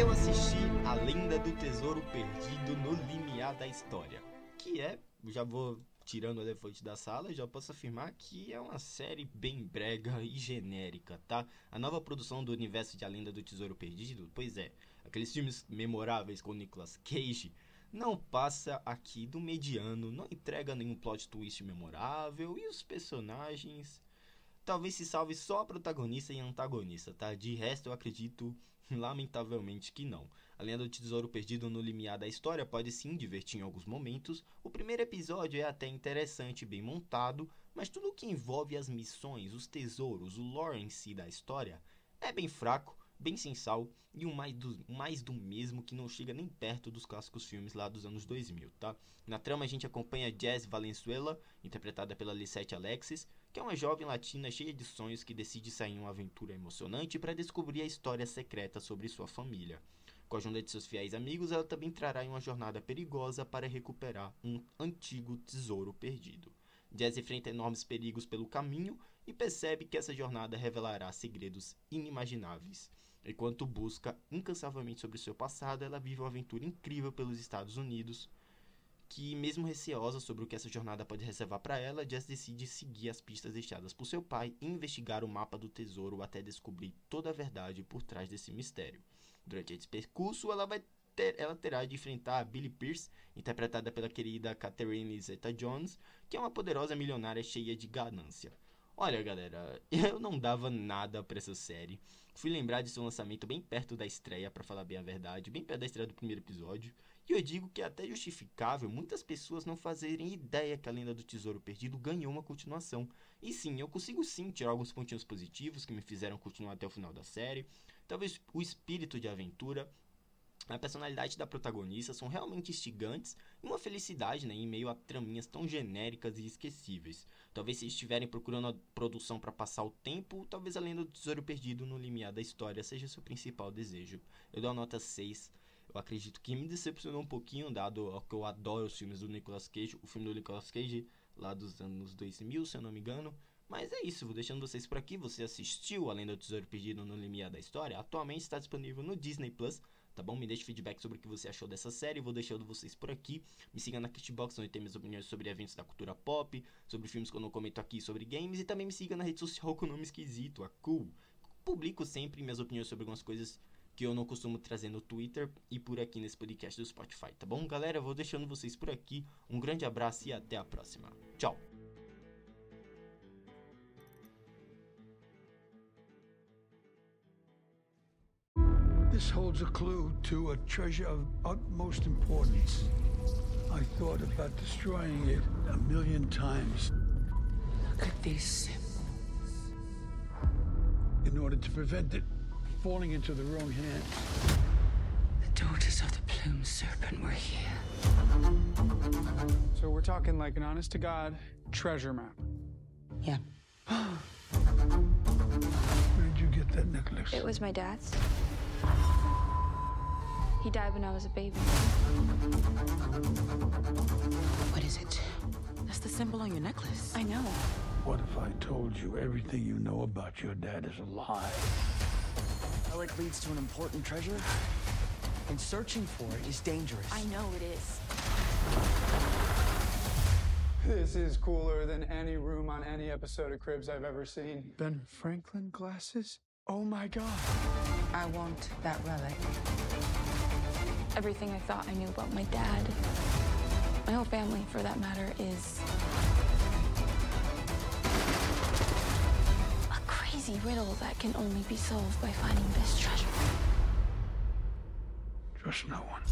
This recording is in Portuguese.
Eu assisti A Lenda do Tesouro Perdido no Limiar da História, que é, já vou tirando o elefante da sala, já posso afirmar que é uma série bem brega e genérica, tá? A nova produção do universo de A Lenda do Tesouro Perdido, pois é, aqueles filmes memoráveis com Nicolas Cage, não passa aqui do mediano, não entrega nenhum plot twist memorável e os personagens talvez se salve só a protagonista e antagonista, tá? De resto eu acredito lamentavelmente que não. A lenda do tesouro perdido no limiar da história pode sim divertir em alguns momentos. O primeiro episódio é até interessante bem montado, mas tudo que envolve as missões, os tesouros, o lore em si da história é bem fraco bem sem sal e um mais do, mais do mesmo que não chega nem perto dos clássicos filmes lá dos anos 2000, tá? Na trama a gente acompanha Jazz Valenzuela, interpretada pela Lisette Alexis, que é uma jovem latina cheia de sonhos que decide sair em uma aventura emocionante para descobrir a história secreta sobre sua família. Com a ajuda de seus fiéis amigos, ela também trará em uma jornada perigosa para recuperar um antigo tesouro perdido. Jazz enfrenta enormes perigos pelo caminho e percebe que essa jornada revelará segredos inimagináveis. Enquanto busca incansavelmente sobre seu passado, ela vive uma aventura incrível pelos Estados Unidos, que, mesmo receosa sobre o que essa jornada pode reservar para ela, Jess decide seguir as pistas deixadas por seu pai e investigar o mapa do tesouro até descobrir toda a verdade por trás desse mistério. Durante esse percurso, ela ter, ela terá de enfrentar a Billy Pierce, interpretada pela querida Catherine Zeta-Jones, que é uma poderosa milionária cheia de ganância. Olha, galera, eu não dava nada para essa série. Fui lembrar de seu lançamento bem perto da estreia, para falar bem a verdade, bem perto da estreia do primeiro episódio. E eu digo que é até justificável muitas pessoas não fazerem ideia que a Lenda do Tesouro Perdido ganhou uma continuação. E sim, eu consigo sim tirar alguns pontinhos positivos que me fizeram continuar até o final da série. Talvez o espírito de aventura, a personalidade da protagonista são realmente instigantes e uma felicidade né, em meio a traminhas tão genéricas e esquecíveis. Talvez se estiverem procurando a produção para passar o tempo, talvez a lenda do tesouro perdido no limiar da história seja seu principal desejo. Eu dou a nota 6. Eu acredito que me decepcionou um pouquinho, dado que eu adoro os filmes do Nicolas Cage, o filme do Nicolas Cage lá dos anos 2000, se eu não me engano. Mas é isso, vou deixando vocês por aqui. Você assistiu Além do Tesouro Perdido no Limiar da História? Atualmente está disponível no Disney Plus tá bom? Me deixe feedback sobre o que você achou dessa série, vou deixando vocês por aqui. Me siga na Kitbox, onde tem minhas opiniões sobre eventos da cultura pop, sobre filmes que eu não comento aqui, sobre games, e também me siga na rede social com o nome esquisito, a Cool. Publico sempre minhas opiniões sobre algumas coisas que eu não costumo trazer no Twitter e por aqui nesse podcast do Spotify, tá bom? Galera, vou deixando vocês por aqui. Um grande abraço e até a próxima. Tchau! This holds a clue to a treasure of utmost importance. I thought about destroying it a million times. Look at these symbols. In order to prevent it falling into the wrong hands. The daughters of the plumed serpent were here. So we're talking like an honest to God treasure map. Yeah. Where did you get that necklace? It was my dad's. He died when I was a baby. What is it? That's the symbol on your necklace. I know. What if I told you everything you know about your dad is a lie? Relic leads to an important treasure, and searching for it is dangerous. I know it is. This is cooler than any room on any episode of Cribs I've ever seen. Ben Franklin glasses? Oh my god. I want that relic. Everything I thought I knew about my dad, my whole family for that matter, is a crazy riddle that can only be solved by finding this treasure. Trust no one.